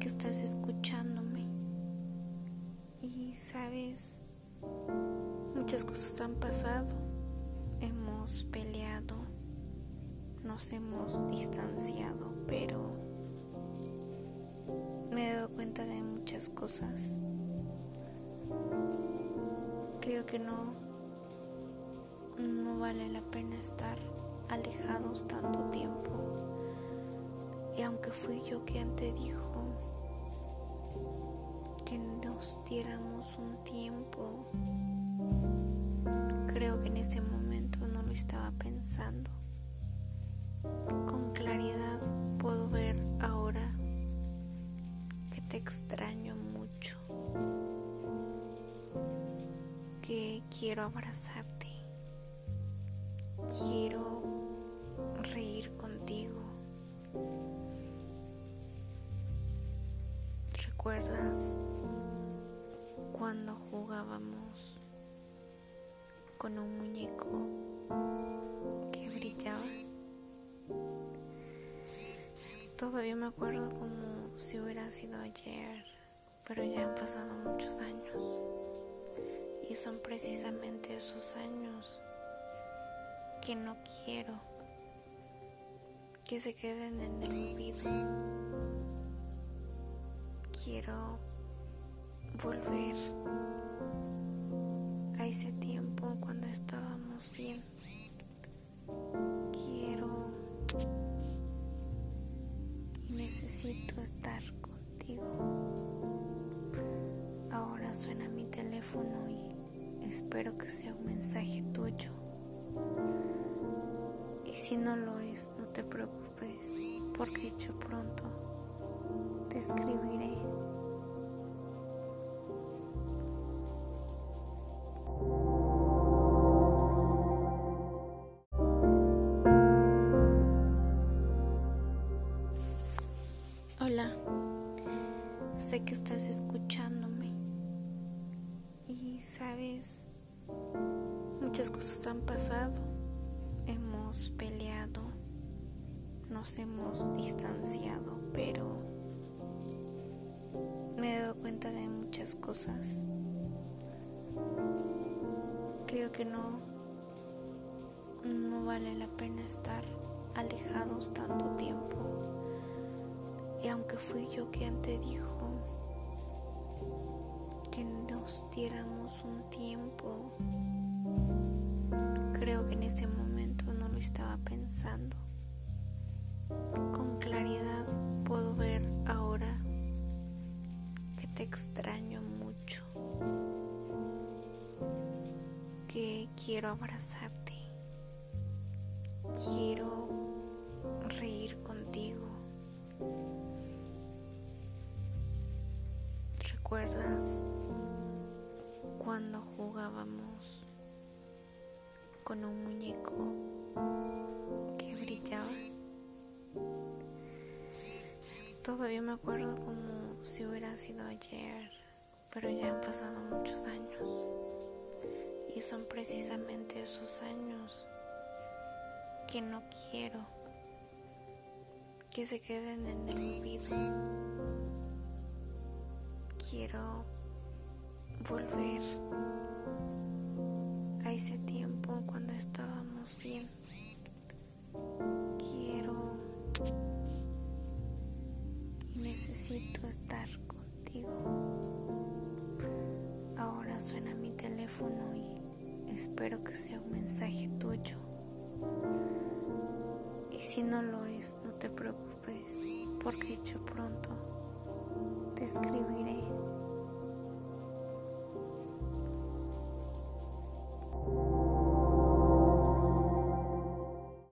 Que estás escuchándome y sabes, muchas cosas han pasado. Hemos peleado, nos hemos distanciado, pero me he dado cuenta de muchas cosas. Creo que no, no vale la pena estar alejados tanto tiempo. Y aunque fui yo quien te dijo que nos diéramos un tiempo, creo que en ese momento no lo estaba pensando. Con claridad puedo ver ahora que te extraño mucho, que quiero abrazarte, quiero reír contigo. ¿Recuerdas cuando jugábamos con un muñeco que brillaba? Todavía me acuerdo como si hubiera sido ayer, pero ya han pasado muchos años. Y son precisamente esos años que no quiero que se queden en el olvido. Quiero volver a ese tiempo cuando estábamos bien. Quiero y necesito estar contigo. Ahora suena mi teléfono y espero que sea un mensaje tuyo. Y si no lo es, no te preocupes, porque yo pronto te escribiré. Sé que estás escuchándome y sabes, muchas cosas han pasado, hemos peleado, nos hemos distanciado, pero me he dado cuenta de muchas cosas. Creo que no, no vale la pena estar alejados tanto tiempo. Y aunque fui yo quien te dijo nos diéramos un tiempo, creo que en ese momento no lo estaba pensando. Con claridad puedo ver ahora que te extraño mucho, que quiero abrazarte, quiero reír contigo. ¿Recuerdas cuando jugábamos con un muñeco que brillaba? Todavía me acuerdo como si hubiera sido ayer, pero ya han pasado muchos años. Y son precisamente esos años que no quiero que se queden en el olvido. Quiero volver a ese tiempo cuando estábamos bien. Quiero y necesito estar contigo. Ahora suena mi teléfono y espero que sea un mensaje tuyo. Y si no lo es, no te preocupes, porque yo pronto te escribiré.